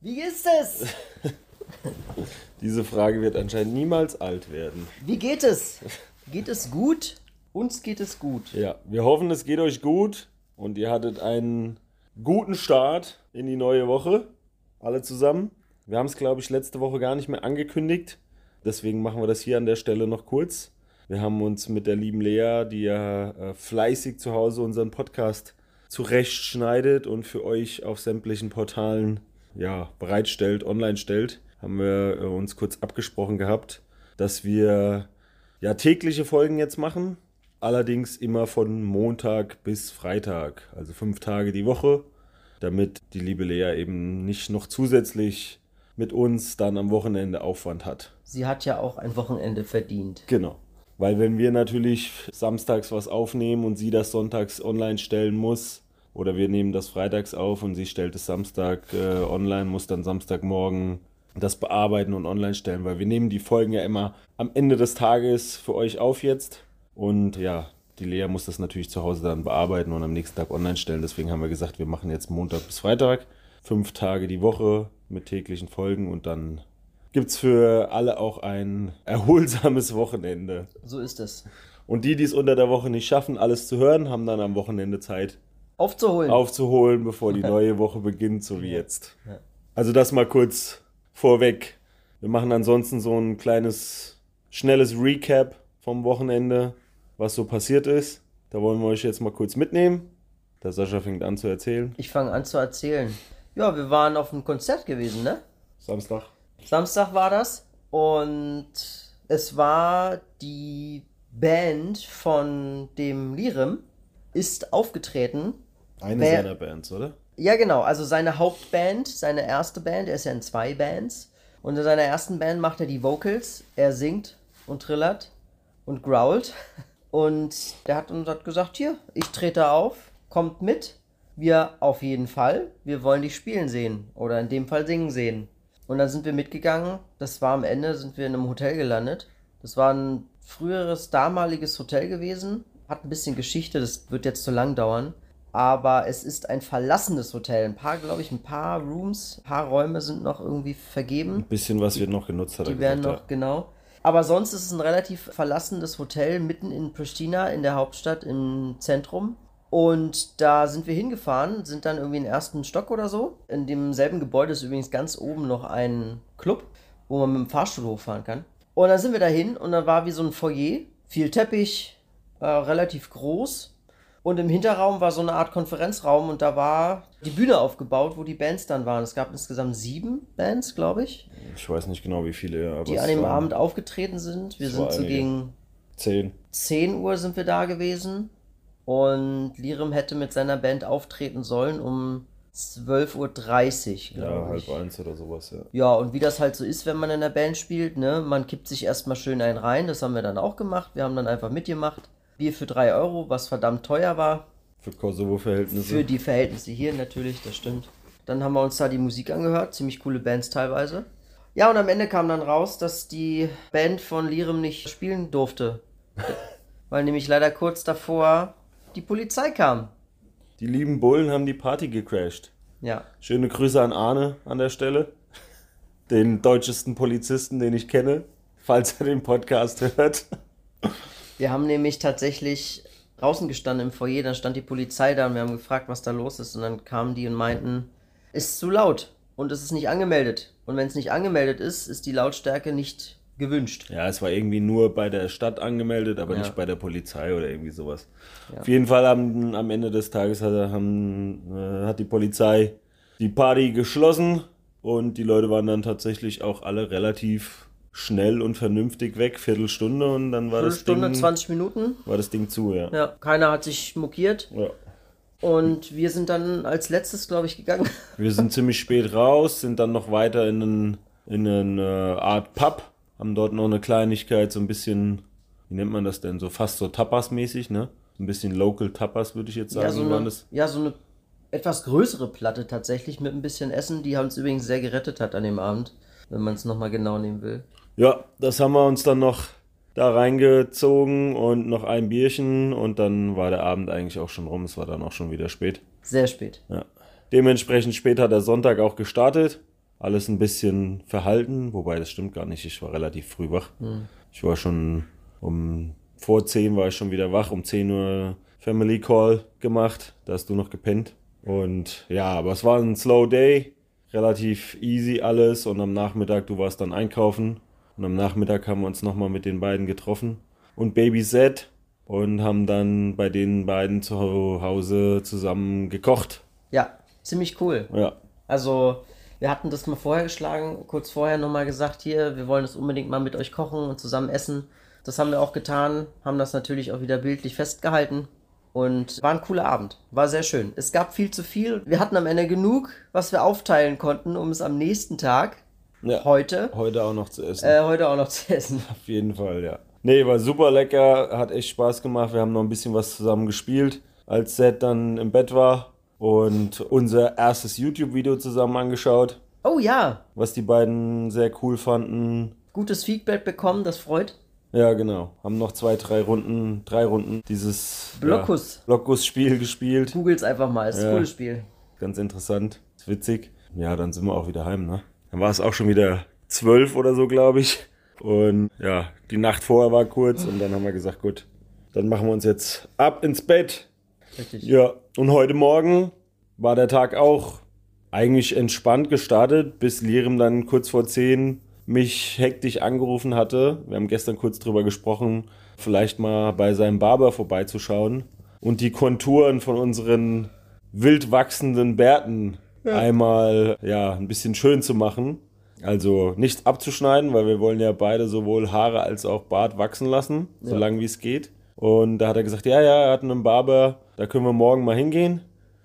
Wie ist es? Diese Frage wird anscheinend niemals alt werden. Wie geht es? Geht es gut? Uns geht es gut. Ja, wir hoffen, es geht euch gut und ihr hattet einen guten Start in die neue Woche. Alle zusammen. Wir haben es, glaube ich, letzte Woche gar nicht mehr angekündigt. Deswegen machen wir das hier an der Stelle noch kurz. Wir haben uns mit der lieben Lea, die ja äh, fleißig zu Hause unseren Podcast zurechtschneidet und für euch auf sämtlichen Portalen ja, bereitstellt, online stellt, haben wir äh, uns kurz abgesprochen gehabt, dass wir ja tägliche Folgen jetzt machen. Allerdings immer von Montag bis Freitag, also fünf Tage die Woche, damit die liebe Lea eben nicht noch zusätzlich mit uns dann am Wochenende Aufwand hat. Sie hat ja auch ein Wochenende verdient. Genau. Weil wenn wir natürlich samstags was aufnehmen und sie das sonntags online stellen muss, oder wir nehmen das freitags auf und sie stellt es Samstag äh, online, muss dann Samstagmorgen das bearbeiten und online stellen, weil wir nehmen die Folgen ja immer am Ende des Tages für euch auf jetzt. Und ja, die Lea muss das natürlich zu Hause dann bearbeiten und am nächsten Tag online stellen. Deswegen haben wir gesagt, wir machen jetzt Montag bis Freitag, fünf Tage die Woche mit täglichen Folgen und dann gibt es für alle auch ein erholsames Wochenende. So ist es. Und die, die es unter der Woche nicht schaffen, alles zu hören, haben dann am Wochenende Zeit, Aufzuholen. aufzuholen, bevor die neue Woche beginnt, so wie jetzt. Also das mal kurz vorweg. Wir machen ansonsten so ein kleines, schnelles Recap vom Wochenende, was so passiert ist. Da wollen wir euch jetzt mal kurz mitnehmen. Der Sascha fängt an zu erzählen. Ich fange an zu erzählen. Ja, wir waren auf einem Konzert gewesen, ne? Samstag. Samstag war das und es war die Band von dem Lirim ist aufgetreten. Eine Wer- seiner Bands, oder? Ja, genau, also seine Hauptband, seine erste Band, er ist ja in zwei Bands. Und in seiner ersten Band macht er die Vocals, er singt und trillert und growlt. Und der hat uns hat gesagt, hier, ich trete auf, kommt mit. Wir auf jeden Fall, wir wollen dich spielen sehen oder in dem Fall singen sehen. Und dann sind wir mitgegangen, das war am Ende, sind wir in einem Hotel gelandet. Das war ein früheres, damaliges Hotel gewesen, hat ein bisschen Geschichte, das wird jetzt zu lang dauern. Aber es ist ein verlassenes Hotel. Ein paar, glaube ich, ein paar Rooms, ein paar Räume sind noch irgendwie vergeben. Ein bisschen was wird noch genutzt, hat er Die werden noch, genau. Aber sonst ist es ein relativ verlassenes Hotel mitten in Pristina, in der Hauptstadt, im Zentrum. Und da sind wir hingefahren, sind dann irgendwie im ersten Stock oder so. In demselben Gebäude ist übrigens ganz oben noch ein Club, wo man mit dem Fahrstuhl hochfahren kann. Und dann sind wir dahin und dann war wie so ein Foyer, viel Teppich, äh, relativ groß. Und im Hinterraum war so eine Art Konferenzraum und da war die Bühne aufgebaut, wo die Bands dann waren. Es gab insgesamt sieben Bands, glaube ich Ja. Ich weiß nicht genau, wie viele, aber die an dem Abend aufgetreten sind. Wir sind so gegen Zehn. 10 Uhr sind wir da gewesen und Lirim hätte mit seiner Band auftreten sollen um 12.30 Uhr, Ja, glaube halb ich. eins oder sowas, ja. Ja, und wie das halt so ist, wenn man in der Band spielt, ne, man kippt sich erstmal schön einen rein, das haben wir dann auch gemacht. Wir haben dann einfach mitgemacht. Bier für 3 Euro, was verdammt teuer war. Für Kosovo-Verhältnisse. Für die Verhältnisse hier natürlich, das stimmt. Dann haben wir uns da die Musik angehört, ziemlich coole Bands teilweise. Ja, und am Ende kam dann raus, dass die Band von Lirim nicht spielen durfte. Weil nämlich leider kurz davor die Polizei kam. Die lieben Bullen haben die Party gecrashed. Ja, Schöne Grüße an Arne an der Stelle. Den deutschesten Polizisten, den ich kenne, falls er den Podcast hört. Wir haben nämlich tatsächlich draußen gestanden im Foyer, dann stand die Polizei da und wir haben gefragt, was da los ist. Und dann kamen die und meinten, ist zu laut und es ist nicht angemeldet. Und wenn es nicht angemeldet ist, ist die Lautstärke nicht gewünscht. Ja, es war irgendwie nur bei der Stadt angemeldet, aber Ja. nicht bei der Polizei oder irgendwie sowas. Auf jeden Fall am, am Ende des Tages hat, haben, äh, hat die Polizei die Party geschlossen und die Leute waren dann tatsächlich auch alle relativ schnell und vernünftig weg, Viertelstunde und dann war das Viertelstunde, Ding, 20 Minuten. war das Ding zu, ja. Ja, keiner hat sich mokiert. ja. Und wir sind dann als letztes, glaube ich, gegangen. Wir sind ziemlich spät raus, sind dann noch weiter in, einen, in eine Art Pub, haben dort noch eine Kleinigkeit, so ein bisschen, wie nennt man das denn, so fast so Tapas-mäßig, ne? Ein bisschen Local Tapas, würde ich jetzt sagen. Ja, so eine, das. ja, so eine etwas größere Platte tatsächlich mit ein bisschen Essen, die uns übrigens sehr gerettet hat an dem Abend, wenn man es nochmal genau nehmen will. Ja, das haben wir uns dann noch da reingezogen und noch ein Bierchen und dann war der Abend eigentlich auch schon rum. Es war dann auch schon wieder spät. Sehr spät. Ja. Dementsprechend spät hat der Sonntag auch gestartet. Alles ein bisschen verhalten, wobei das stimmt gar nicht. Ich war relativ früh wach. Ich war schon um vor 10 war ich schon wieder wach, um 10 Uhr Family Call gemacht. Da hast du noch gepennt. Und ja, aber es war ein Slow Day, relativ easy alles. Und am Nachmittag, du warst dann einkaufen. Und am Nachmittag haben wir uns nochmal mit den beiden getroffen. Und Baby Z und haben dann bei den beiden zu Hause zusammen gekocht. Ja, ziemlich cool. Ja, Also, wir hatten das mal vorher geschlagen, kurz vorher nochmal gesagt, hier, wir wollen das unbedingt mal mit euch kochen und zusammen essen. Das haben wir auch getan, haben das natürlich auch wieder bildlich festgehalten. Und war ein cooler Abend. War sehr schön. Es gab viel zu viel. Wir hatten am Ende genug, was wir aufteilen konnten, um es am nächsten Tag, ja. heute, Heute auch noch zu essen. äh, heute auch noch zu essen. Auf jeden Fall, ja. Nee, war super lecker, hat echt Spaß gemacht. Wir haben noch ein bisschen was zusammen gespielt, als Seth dann im Bett war und unser erstes YouTube-Video zusammen angeschaut, Oh ja, was die beiden sehr cool fanden. gutes Feedback bekommen, das freut. Ja, genau. Haben noch zwei, drei Runden, drei Runden dieses Blockus. Ja, Blockus-Spiel gespielt. Googles einfach mal, ist ein Ja. cooles Spiel. Ganz interessant, ist witzig. Ja, dann sind wir auch wieder heim, ne? Dann war es auch schon wieder zwölf oder so, glaube ich. Und ja, die Nacht vorher war kurz und dann haben wir gesagt, gut, dann machen wir uns jetzt ab ins Bett. Richtig. Ja, und heute Morgen war der Tag auch eigentlich entspannt gestartet, bis Lirim dann kurz vor 10 mich hektisch angerufen hatte. Wir haben gestern kurz drüber gesprochen, vielleicht mal bei seinem Barber vorbeizuschauen und die Konturen von unseren wild wachsenden Bärten einmal ja, ein bisschen schön zu machen. Also nicht abzuschneiden, weil wir wollen ja beide sowohl Haare als auch Bart wachsen lassen, solange wie es geht. Und da hat er gesagt, ja, ja, er hat einen Barber, da können wir morgen mal hingehen.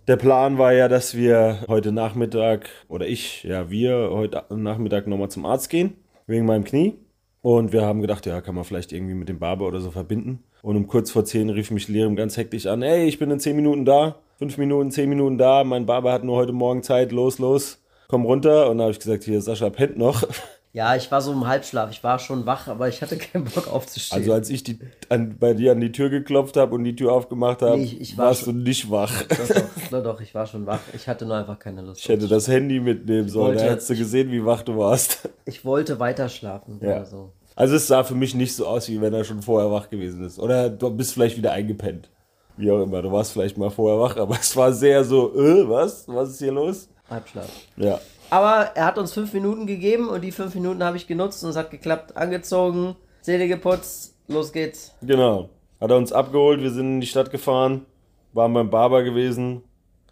Der Plan war ja, dass wir heute Nachmittag, oder ich, ja, wir heute Nachmittag nochmal zum Arzt gehen, wegen meinem Knie. Und wir haben gedacht, ja, kann man vielleicht irgendwie mit dem Barber oder so verbinden. Und um kurz vor 10 rief mich Lirim ganz hektisch an, ey, ich bin in 10 Minuten da, 5 Minuten, 10 Minuten da, mein Barber hat nur heute Morgen Zeit, los, los, komm runter. Und da habe ich gesagt, hier, Sascha pennt noch. Ja, ich war so im Halbschlaf. Ich war schon wach, aber ich hatte keinen Bock aufzustehen. Also als ich die, an, bei dir an die Tür geklopft habe und die Tür aufgemacht habe, Nee, war warst schon- du nicht wach. doch, doch, doch, ich war schon wach. Ich hatte nur einfach keine Lust. Ich hätte das Handy mitnehmen sollen, da hättest du gesehen, wie wach du warst. Ich wollte weiter schlafen Ja. oder so. Also es sah für mich nicht so aus, wie wenn er schon vorher wach gewesen ist. Oder du bist vielleicht wieder eingepennt. Wie auch immer, du warst vielleicht mal vorher wach, aber es war sehr so, äh, was? Was ist hier los? Halbschlaf. Ja. Aber er hat uns fünf Minuten gegeben und die fünf Minuten habe ich genutzt und es hat geklappt. Angezogen, Zähne geputzt, los geht's. Genau. Hat er uns abgeholt, wir sind in die Stadt gefahren, waren beim Barber gewesen,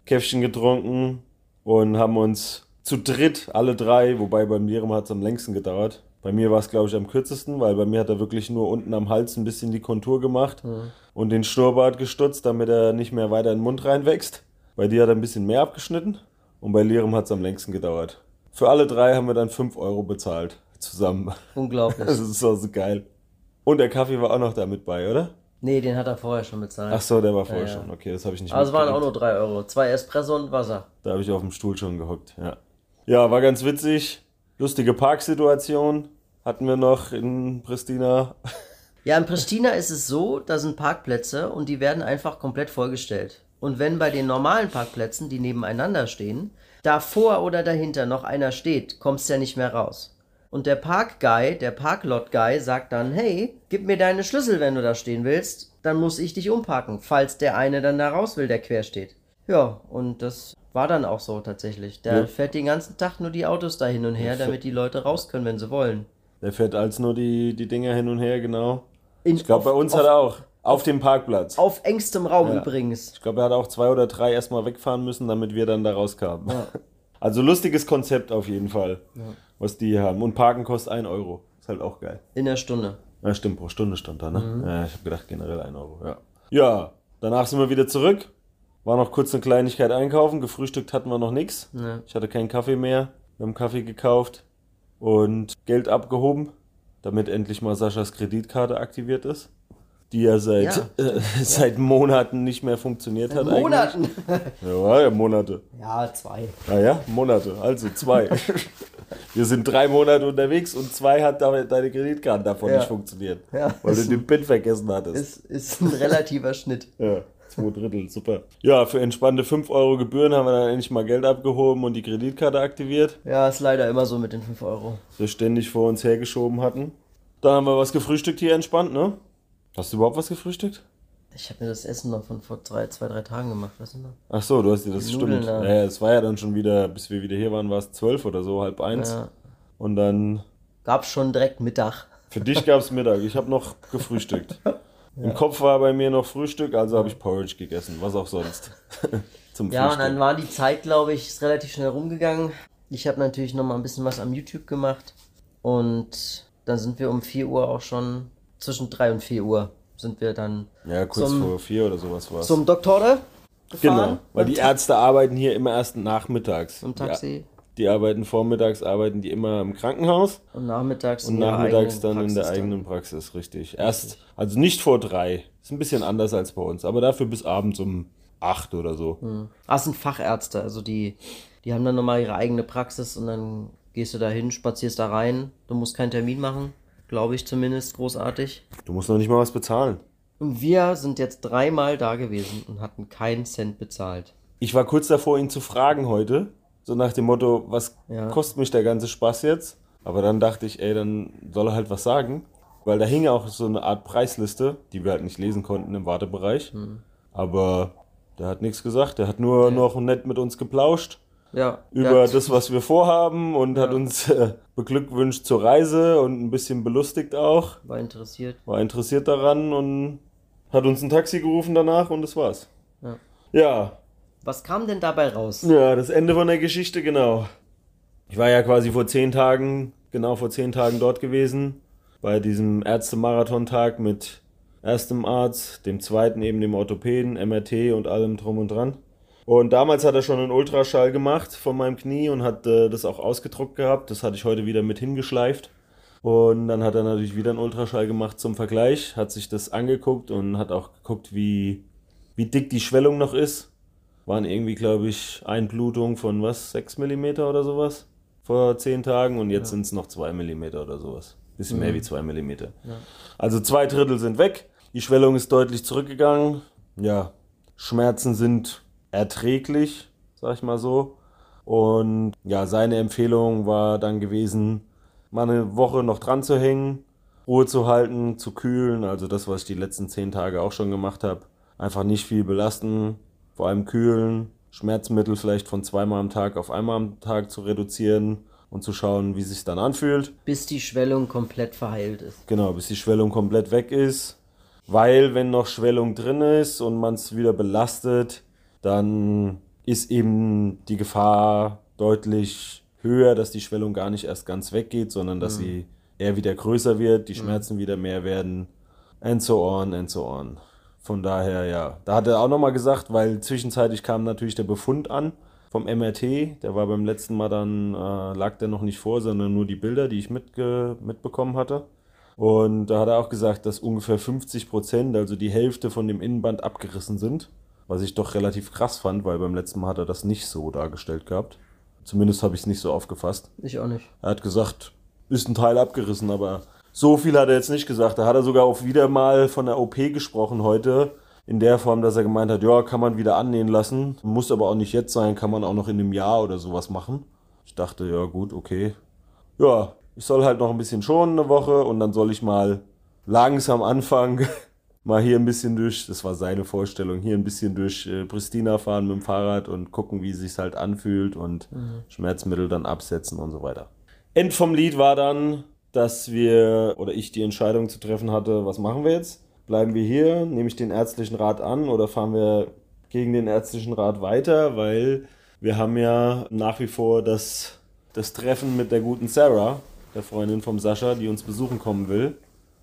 Käffchen getrunken und haben uns zu dritt, alle drei, wobei bei Mirem hat es am längsten gedauert. Bei mir war es, glaube ich, am kürzesten, weil bei mir hat er wirklich nur unten am Hals ein bisschen die Kontur gemacht und den Schnurrbart gestutzt, damit er nicht mehr weiter in den Mund reinwächst. Bei dir hat er ein bisschen mehr abgeschnitten und bei Lirum hat es am längsten gedauert. Für alle drei haben wir dann 5 Euro bezahlt. Zusammen. Unglaublich. Das ist so, so geil. Und der Kaffee war auch noch da mit bei, oder? nee, den hat er vorher schon bezahlt. Ach so, der war vorher Ja, schon. Okay, das habe ich nicht es waren auch nur drei Euro. Zwei Espresso und Wasser. Da habe ich auf dem Stuhl schon gehockt, ja. Ja, war ganz witzig. Lustige Parksituation hatten wir noch in Pristina. Ja, in Pristina ist es so, da sind Parkplätze und die werden einfach komplett vollgestellt. Und wenn bei den normalen Parkplätzen, die nebeneinander stehen, davor oder dahinter noch einer steht, kommst du ja nicht mehr raus. Und der Parkguy, der Parklot-Guy sagt dann, hey, gib mir deine Schlüssel, wenn du da stehen willst, dann muss ich dich umparken, falls der eine dann da raus will, der quer steht. Ja, und das war dann auch so tatsächlich. Der Ja. fährt den ganzen Tag nur die Autos da hin und her, damit die Leute raus können, wenn sie wollen. Der fährt als nur die, die Dinger hin und her, genau. In, Ich glaube, bei uns hat er auch. Auf dem Parkplatz. Auf engstem Raum Ja. übrigens. Ich glaube, er hat auch zwei oder drei erstmal wegfahren müssen, damit wir dann da rauskamen. Also lustiges Konzept auf jeden Fall, was die hier haben. Und Parken kostet 1 Euro. Ist halt auch geil. In der Stunde. Ja, stimmt, pro Stunde stand da, ne? Mhm. Ja, ich habe gedacht, generell 1 Euro, ja. Ja, danach sind wir wieder zurück. War noch kurz eine Kleinigkeit einkaufen. Gefrühstückt hatten wir noch nichts. Ne. Ich hatte keinen Kaffee mehr. Wir haben Kaffee gekauft und Geld abgehoben, damit endlich mal Saschas Kreditkarte aktiviert ist. Die ja seit, Ja. äh, seit Monaten nicht mehr funktioniert hat. eigentlich. Monaten. Ja, ja, Monate. Ja, zwei. Naja, Monate, also zwei. Wir sind drei Monate unterwegs und zwei hat deine Kreditkarte davon Ja. nicht funktioniert. Ja, weil du den PIN vergessen hattest. Ist, ist ein relativer Schnitt. Ja, zwei Drittel, super. Ja, für entspannte 5 Euro Gebühren haben wir dann endlich mal Geld abgehoben und die Kreditkarte aktiviert, Ja, ist leider immer so mit den 5 Euro. die wir ständig vor uns hergeschoben hatten. Dann haben wir was gefrühstückt hier entspannt, ne? Hast du überhaupt was gefrühstückt? Ich habe mir das Essen noch von vor drei, zwei, drei Tagen gemacht, weißt du noch? Ach so, du hast dir das Nudeln, stimmt. ja. Es war ja dann schon wieder, bis wir wieder hier waren, war es zwölf oder so, halb eins. Ja. Und dann Gab's schon direkt Mittag. Für dich gab es Mittag. Ich habe noch gefrühstückt. Im Kopf war bei mir noch Frühstück, also habe ich Porridge gegessen. Was auch sonst. Zum Ja, und dann war die Zeit, glaube ich, ist relativ schnell rumgegangen. Ich habe natürlich noch mal ein bisschen was am YouTube gemacht. Und dann sind wir um 4 Uhr auch schon, zwischen 3 und 4 Uhr sind wir dann ja, kurz zum- vor vier oder sowas war es. zum Doktore Genau, gefahren. weil Mit die Ärzte arbeiten hier immer erst nachmittags. Im Taxi. Die, die arbeiten vormittags, arbeiten die immer im Krankenhaus Und nachmittags und nachmittags dann in der Praxis eigenen Praxis, richtig. Erst, also nicht vor drei. Ist ein bisschen anders als bei uns, aber dafür bis abends um acht oder so. Ah, es sind Fachärzte, also die, die haben dann nochmal ihre eigene Praxis und dann gehst du da hin, spazierst da rein. Du musst keinen Termin machen, glaube ich zumindest, großartig. Du musst noch nicht mal was bezahlen. Und wir sind jetzt dreimal da gewesen und hatten keinen Cent bezahlt. Ich war kurz davor, ihn zu fragen heute. So nach dem Motto, was Ja. kostet mich der ganze Spaß jetzt? Aber dann dachte ich, ey, dann soll er halt was sagen. Weil da hing auch so eine Art Preisliste, die wir halt nicht lesen konnten im Wartebereich. Hm. Aber der hat nichts gesagt. Der hat nur noch nett mit uns geplauscht Ja. über ja, das, was wir vorhaben und hat uns äh, beglückwünscht zur Reise und ein bisschen belustigt auch. War interessiert. War interessiert daran und hat uns ein Taxi gerufen danach und das war's. Ja. ja Was kam denn dabei raus? ja, das Ende von der Geschichte, genau. Ich war ja quasi vor zehn Tagen, genau vor zehn Tagen dort gewesen, bei diesem Ärzte-Marathon-Tag mit erstem Arzt, dem zweiten eben dem Orthopäden, MRT und allem drum und dran. Und damals hat er schon einen Ultraschall gemacht von meinem Knie und hat äh, das auch ausgedruckt gehabt. Das hatte ich heute wieder mit hingeschleift. Und dann hat er natürlich wieder einen Ultraschall gemacht zum Vergleich, hat sich das angeguckt und hat auch geguckt, wie, wie dick die Schwellung noch ist waren irgendwie, glaube ich, Einblutung von was, 6 mm oder sowas vor 10 Tagen und jetzt sind es noch 2 mm oder sowas. Bisschen mehr wie 2 mm. Also zwei Drittel sind weg, die Schwellung ist deutlich zurückgegangen. Ja, Schmerzen sind erträglich, sag ich mal so. Und ja, seine Empfehlung war dann gewesen, mal eine Woche noch dran zu hängen, Ruhe zu halten, zu kühlen, also das, was ich die letzten 10 Tage auch schon gemacht habe. Einfach nicht viel belasten, vor allem kühlen, Schmerzmittel vielleicht von zweimal am Tag auf einmal am Tag zu reduzieren und zu schauen, wie sich dann anfühlt. Bis die Schwellung komplett verheilt ist. Genau, bis die Schwellung komplett weg ist. Weil wenn noch Schwellung drin ist und man es wieder belastet, dann ist eben die Gefahr deutlich höher, dass die Schwellung gar nicht erst ganz weggeht, sondern dass sie eher wieder größer wird, die Schmerzen wieder mehr werden. And so on, and so on. Von daher, ja. Da hat er auch nochmal gesagt, weil zwischenzeitlich kam natürlich der Befund an vom MRT. Der war beim letzten Mal dann, äh, lag der noch nicht vor, sondern nur die Bilder, die ich mitge mitbekommen hatte. Und da hat er auch gesagt, dass ungefähr 50 Prozent, also die Hälfte von dem Innenband abgerissen sind. Was ich doch relativ krass fand, weil beim letzten Mal hat er das nicht so dargestellt gehabt. Zumindest habe ich es nicht so aufgefasst. Ich auch nicht. Er hat gesagt, ist ein Teil abgerissen, aber so viel hat er jetzt nicht gesagt. Da hat er sogar auch wieder mal von der OP gesprochen heute. In der Form, dass er gemeint hat, ja, kann man wieder annähen lassen. Muss aber auch nicht jetzt sein, kann man auch noch in einem Jahr oder sowas machen. Ich dachte, ja gut, okay. Ja, ich soll halt noch ein bisschen schonen eine Woche und dann soll ich mal langsam anfangen, mal hier ein bisschen durch, das war seine Vorstellung, hier ein bisschen durch äh, Pristina fahren mit dem Fahrrad und gucken, wie sich's halt anfühlt und Schmerzmittel dann absetzen und so weiter. End vom Lied war dann, dass wir oder ich die Entscheidung zu treffen hatte, was machen wir jetzt? Bleiben wir hier, nehme ich den ärztlichen Rat an oder fahren wir gegen den ärztlichen Rat weiter, weil wir haben ja nach wie vor das, das Treffen mit der guten Sarah, der Freundin vom Sascha, die uns besuchen kommen will.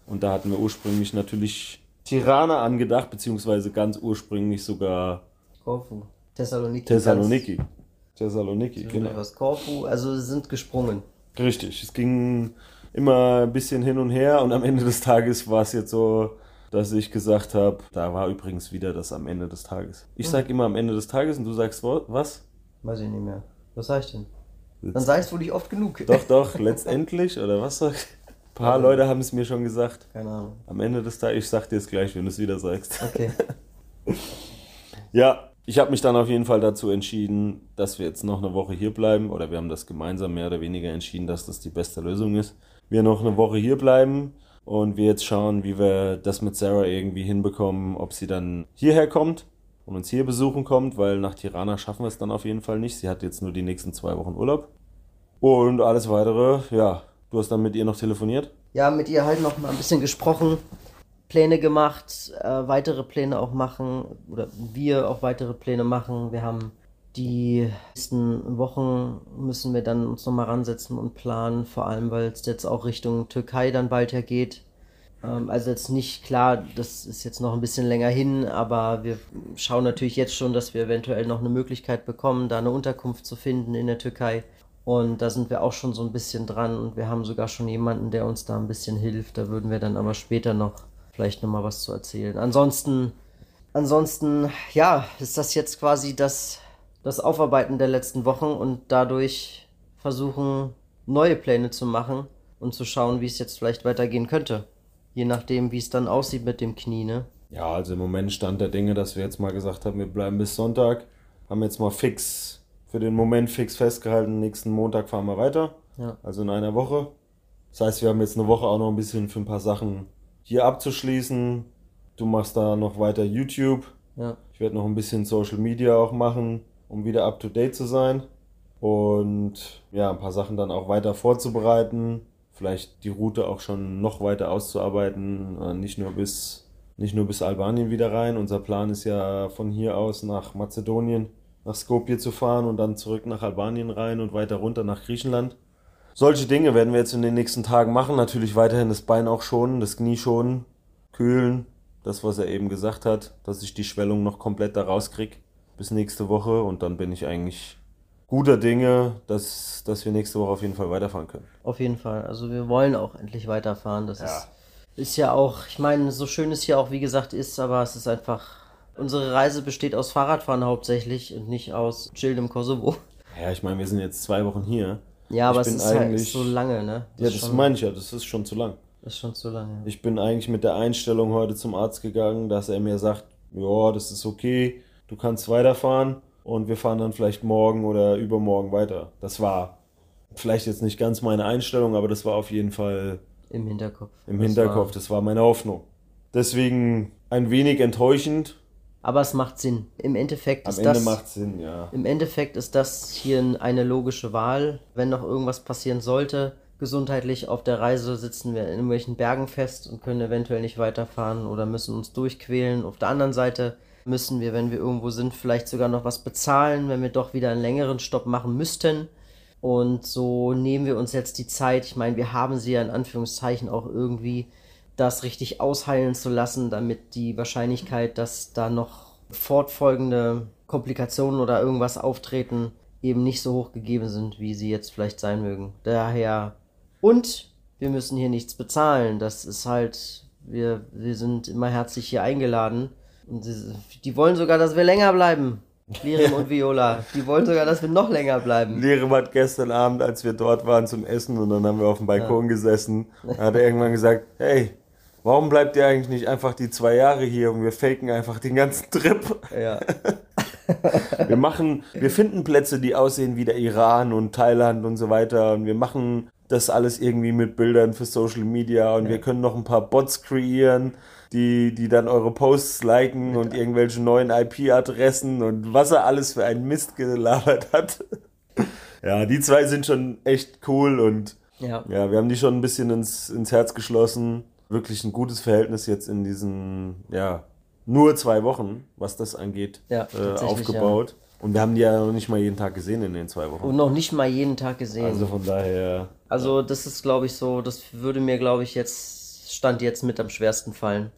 Und da hatten wir ursprünglich natürlich Tirana angedacht, beziehungsweise ganz ursprünglich sogar Korfu. Thessaloniki. Thessaloniki. Thessaloniki, Genau. Korfu, also sind gesprungen. Richtig. Es ging immer ein bisschen hin und her und am Ende des Tages war es jetzt so, dass ich gesagt habe, da war übrigens wieder das am Ende des Tages. Ich sag immer am Ende des Tages und du sagst was? Weiß ich nicht mehr. Was sag ich denn? Dann sag ich's wohl nicht oft genug. Doch, doch, letztendlich, oder was sag ich? Ein paar Leute haben es mir schon gesagt. Keine Ahnung. Am Ende des Tages, ich sag dir es gleich, wenn du es wieder sagst. Okay. Ja, ich habe mich dann auf jeden Fall dazu entschieden, dass wir jetzt noch eine Woche hier bleiben. Oder wir haben das gemeinsam mehr oder weniger entschieden, dass das die beste Lösung ist. Wir noch eine Woche hier bleiben und wir jetzt schauen, wie wir das mit Sarah irgendwie hinbekommen, ob sie dann hierher kommt und uns hier besuchen kommt, weil nach Tirana schaffen wir es dann auf jeden Fall nicht. Sie hat jetzt nur die nächsten zwei Wochen Urlaub. Und alles weitere, ja, du hast dann mit ihr noch telefoniert. Ja, mit ihr halt noch mal ein bisschen gesprochen, Pläne gemacht, äh, weitere Pläne auch machen oder wir auch weitere Pläne machen. Wir haben die nächsten Wochen müssen wir dann uns noch mal ransetzen und planen, vor allem weil es jetzt auch Richtung Türkei dann bald ja geht. Ähm, also jetzt nicht klar, das ist jetzt noch ein bisschen länger hin, aber wir schauen natürlich jetzt schon, dass wir eventuell noch eine Möglichkeit bekommen, da eine Unterkunft zu finden in der Türkei. Und da sind wir auch schon so ein bisschen dran und wir haben sogar schon jemanden, der uns da ein bisschen hilft. Da würden wir dann aber später noch vielleicht noch mal was zu erzählen. Ansonsten, ansonsten, ja, ist das jetzt quasi das, das Aufarbeiten der letzten Wochen und dadurch versuchen, neue Pläne zu machen und zu schauen, wie es jetzt vielleicht weitergehen könnte. Je nachdem, wie es dann aussieht mit dem Knie, ne? Ja, also im Moment stand der Dinge, dass wir jetzt mal gesagt haben, wir bleiben bis Sonntag. Haben jetzt mal fix, für den Moment fix festgehalten, nächsten Montag fahren wir weiter. Ja. Also in einer Woche. Das heißt, wir haben jetzt eine Woche auch noch ein bisschen für ein paar Sachen hier abzuschließen. Du machst da noch weiter YouTube. Ja. Ich werde noch ein bisschen Social Media auch machen, um wieder up to date zu sein. Und ja, ein paar Sachen dann auch weiter vorzubereiten. Vielleicht die Route auch schon noch weiter auszuarbeiten. äh, Nicht nur bis, nicht nur bis Albanien wieder rein. Unser Plan ist ja von hier aus nach Mazedonien, nach Skopje zu fahren und dann zurück nach Albanien rein und weiter runter nach Griechenland. Solche Dinge werden wir jetzt in den nächsten Tagen machen. Natürlich weiterhin das Bein auch schonen, das Knie schonen, kühlen. Das, was er eben gesagt hat, dass ich die Schwellung noch komplett da rauskrieg bis nächste Woche. Und dann bin ich eigentlich guter Dinge, dass, dass wir nächste Woche auf jeden Fall weiterfahren können. Auf jeden Fall. Also wir wollen auch endlich weiterfahren. Das Ja. ist, ist ja auch, ich meine, so schön es hier auch wie gesagt ist, aber es ist einfach, unsere Reise besteht aus Fahrradfahren hauptsächlich und nicht aus Chillen im Kosovo. Ja, ich meine, wir sind jetzt zwei Wochen hier. Ja, aber Ich es ist halt eigentlich- so lange, ne? Ja, ist das meine ich ja, das ist schon zu lang. ist schon zu lange. Ich bin eigentlich mit der Einstellung heute zum Arzt gegangen, dass er mir sagt, ja, das ist okay, du kannst weiterfahren und wir fahren dann vielleicht morgen oder übermorgen weiter. Das war vielleicht jetzt nicht ganz meine Einstellung, aber das war auf jeden Fall Im Hinterkopf. im Das Hinterkopf, War, das war meine Hoffnung. Deswegen ein wenig enttäuschend. aber es macht Sinn. Im Endeffekt Am ist Ende das. macht Sinn, ja. Im Endeffekt ist das hier eine logische Wahl. Wenn noch irgendwas passieren sollte, gesundheitlich auf der Reise sitzen wir in irgendwelchen Bergen fest und können eventuell nicht weiterfahren oder müssen uns durchquälen. Auf der anderen Seite müssen wir, wenn wir irgendwo sind, vielleicht sogar noch was bezahlen, wenn wir doch wieder einen längeren Stopp machen müssten. Und so nehmen wir uns jetzt die Zeit. Ich meine, wir haben sie ja in Anführungszeichen auch irgendwie das richtig ausheilen zu lassen, damit die Wahrscheinlichkeit, dass da noch fortfolgende Komplikationen oder irgendwas auftreten, eben nicht so hoch gegeben sind, wie sie jetzt vielleicht sein mögen. Daher und wir müssen hier nichts bezahlen. Das ist halt, wir, wir sind immer herzlich hier eingeladen. Und sie, die wollen sogar, dass wir länger bleiben. Lirim und Viola. Die wollen sogar, dass wir noch länger bleiben. Lirim hat gestern Abend, als wir dort waren zum Essen und dann haben wir auf dem Balkon gesessen, hat er irgendwann gesagt, hey, warum bleibt ihr eigentlich nicht einfach die zwei Jahre hier und wir faken einfach den ganzen Trip? Ja. Wir machen, wir finden Plätze, die aussehen wie der Iran und Thailand und so weiter und wir machen das alles irgendwie mit Bildern für Social Media und wir können noch ein paar Bots kreieren, die, die dann eure Posts liken und irgendwelche neuen IP-Adressen und was er alles für einen Mist gelabert hat. Ja, die zwei sind schon echt cool und Ja. ja, wir haben die schon ein bisschen ins, ins Herz geschlossen. Wirklich ein gutes Verhältnis jetzt in diesen, ja, nur zwei Wochen, was das angeht, Ja, äh, aufgebaut. Und wir haben die ja noch nicht mal jeden Tag gesehen in den zwei Wochen. Und noch nicht mal jeden Tag gesehen. Also von daher, Also das ist, glaube ich, so, das würde mir, glaube ich, jetzt, Stand jetzt mit am schwersten fallen,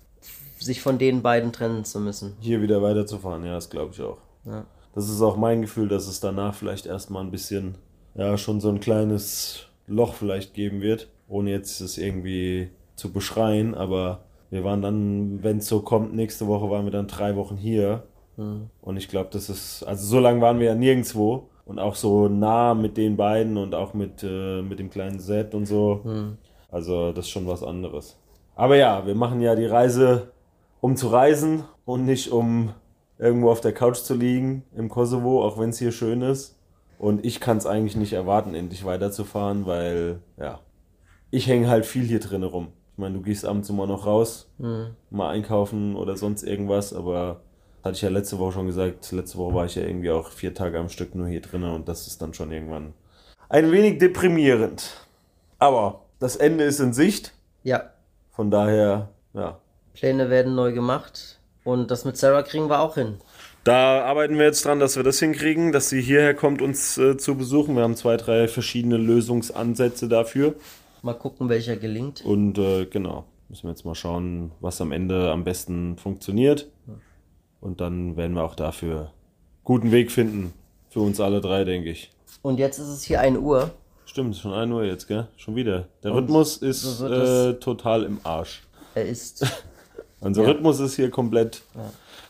sich von den beiden trennen zu müssen. hier wieder weiterzufahren, ja, das glaube ich auch. Ja. Das ist auch mein Gefühl, dass es danach vielleicht erstmal ein bisschen, ja, schon so ein kleines Loch vielleicht geben wird, ohne jetzt es irgendwie zu beschreien, aber wir waren dann, wenn es so kommt, nächste Woche waren wir dann drei Wochen hier. Und ich glaube, das ist, also so lange waren wir ja nirgendwo und auch so nah mit den beiden und auch mit, äh, mit dem kleinen Set und so. Also das ist schon was anderes. Aber ja, wir machen ja die Reise, um zu reisen und nicht um irgendwo auf der Couch zu liegen im Kosovo, auch wenn es hier schön ist. Und ich kann es eigentlich nicht erwarten, endlich weiterzufahren, weil ja, ich hänge halt viel hier drin rum. Ich meine, du gehst abends immer noch raus, mal einkaufen oder sonst irgendwas, aber hatte ich ja letzte Woche schon gesagt, letzte Woche war ich ja irgendwie auch vier Tage am Stück nur hier drin und das ist dann schon irgendwann ein wenig deprimierend. Aber das Ende ist in Sicht, Ja, von daher, ja. Pläne werden neu gemacht. Und das mit Sarah kriegen wir auch hin. Da arbeiten wir jetzt dran, dass wir das hinkriegen, dass sie hierher kommt, uns äh, zu besuchen. Wir haben zwei, drei verschiedene Lösungsansätze dafür. Mal gucken, welcher gelingt. Und äh, genau, müssen wir jetzt mal schauen, was am Ende am besten funktioniert. Und dann werden wir auch dafür guten Weg finden. Für uns alle drei, denke ich. Und jetzt ist es hier 1 Uhr. Stimmt, schon 1 Uhr jetzt, gell? Schon wieder. Der Rhythmus ist so äh, total im Arsch. Er ist. Unser Rhythmus ist hier komplett.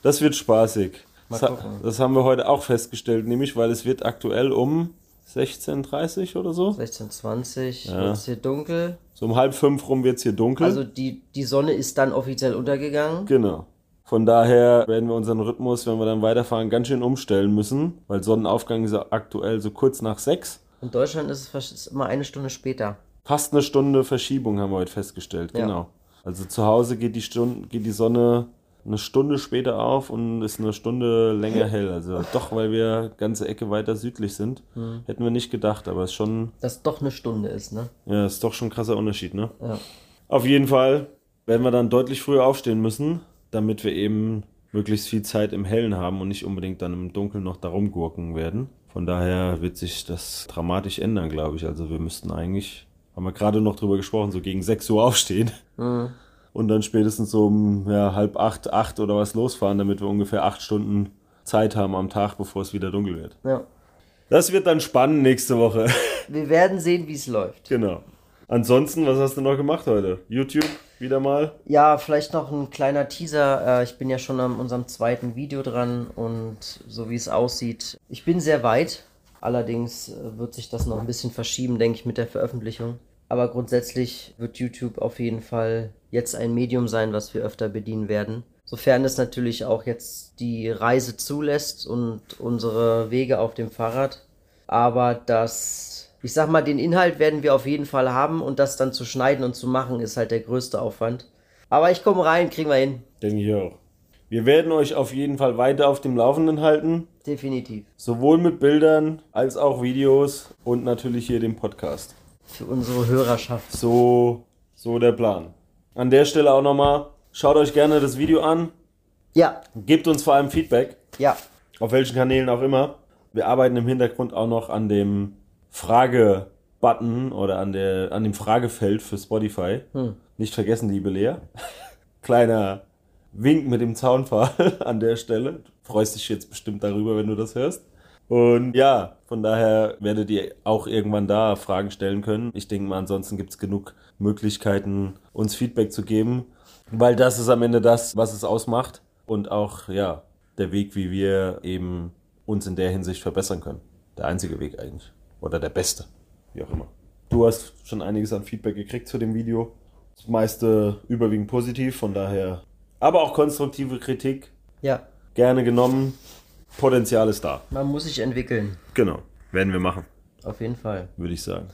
Das wird spaßig. Mal Das, das haben wir heute auch festgestellt, nämlich weil es wird aktuell um 16.30 oder so. 16.20 Ja. wird es hier dunkel. So um halb fünf rum wird es hier dunkel. Also die, die Sonne ist dann offiziell untergegangen. Genau. Von daher werden wir unseren Rhythmus, wenn wir dann weiterfahren, ganz schön umstellen müssen, weil Sonnenaufgang ist ja aktuell so kurz nach sechs. In Deutschland ist es immer eine Stunde später. Fast eine Stunde Verschiebung haben wir heute festgestellt. Ja. Genau. Also zu Hause geht die, Stunde, geht die Sonne eine Stunde später auf und ist eine Stunde länger hell. Also doch, weil wir ganze Ecke weiter südlich sind. Hm. Hätten wir nicht gedacht, aber es ist schon, Dass doch eine Stunde ist, ne? ja, ist doch schon ein krasser Unterschied, ne? Ja. Auf jeden Fall werden wir dann deutlich früher aufstehen müssen, damit wir eben möglichst viel Zeit im Hellen haben und nicht unbedingt dann im Dunkeln noch darum gurken werden. Von daher wird sich das dramatisch ändern, glaube ich. Also wir müssten eigentlich, haben wir gerade noch drüber gesprochen, so gegen 6 Uhr aufstehen und dann spätestens so um ja, halb acht, acht oder was losfahren, damit wir ungefähr acht Stunden Zeit haben am Tag, bevor es wieder dunkel wird. ja. Das wird dann spannend nächste Woche. Wir werden sehen, wie es läuft. genau. Ansonsten, was hast du noch gemacht heute? YouTube wieder mal? Ja, vielleicht noch ein kleiner Teaser. Äh, Ich bin ja schon an unserem zweiten Video dran und so wie es aussieht, ich bin sehr weit. Allerdings äh, wird sich das noch ein bisschen verschieben, denke ich, mit der Veröffentlichung. Aber grundsätzlich wird YouTube auf jeden Fall jetzt ein Medium sein, was wir öfter bedienen werden. Sofern es natürlich auch jetzt die Reise zulässt und unsere Wege auf dem Fahrrad. Aber das, ich sag mal, den Inhalt werden wir auf jeden Fall haben und das dann zu schneiden und zu machen ist halt der größte Aufwand. Aber ich komme rein, kriegen wir hin. Denke ich auch. Wir werden euch auf jeden Fall weiter auf dem Laufenden halten. Definitiv. Sowohl mit Bildern als auch Videos und natürlich hier dem Podcast. Für unsere Hörerschaft. So, so der Plan. An der Stelle auch nochmal, schaut euch gerne das Video an. Ja, Gebt uns vor allem Feedback, ja, auf welchen Kanälen auch immer. Wir arbeiten im Hintergrund auch noch an dem Frage-Button oder an, der, an dem Fragefeld für Spotify. Nicht vergessen, liebe Lea. Kleiner Wink mit dem Zaunpfahl an der Stelle. Du freust dich jetzt bestimmt darüber, wenn du das hörst. Und ja, von daher werdet ihr auch irgendwann da Fragen stellen können. Ich denke mal, ansonsten gibt es genug Möglichkeiten, uns Feedback zu geben, weil das ist am Ende das, was es ausmacht und auch, ja, der Weg, wie wir eben uns in der Hinsicht verbessern können. Der einzige Weg eigentlich. Oder der beste, wie auch immer. Du hast schon einiges an Feedback gekriegt zu dem Video. Das meiste überwiegend positiv, von daher. Aber auch konstruktive Kritik ja. gerne genommen. Potenzial ist da. Man muss sich entwickeln. Genau. Werden wir machen, Auf jeden Fall. würde ich sagen.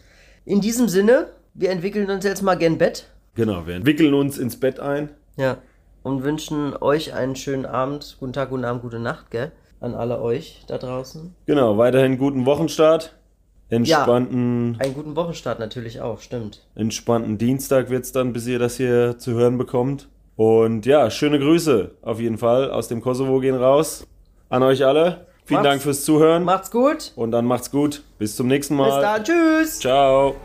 In diesem Sinne, wir entwickeln uns jetzt mal gen Bett. Genau, wir entwickeln uns ins Bett ein. Ja. Und wünschen euch einen schönen Abend. Guten Tag, guten Abend, gute Nacht, gell? An alle euch da draußen. Genau, weiterhin guten Wochenstart. Entspannten, Einen guten Wochenstart natürlich auch, stimmt. entspannten Dienstag wird's dann, bis ihr das hier zu hören bekommt. Und ja, schöne Grüße auf jeden Fall aus dem Kosovo gehen raus. An euch alle. Vielen Macht's- Dank fürs Zuhören. Macht's gut. Und dann macht's gut. Bis zum nächsten Bis Mal. dann. Tschüss. Ciao.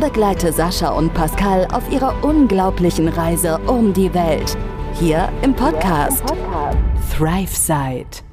Begleite Sascha und Pascal auf ihrer unglaublichen Reise um die Welt. Hier im Podcast. ThriveSide.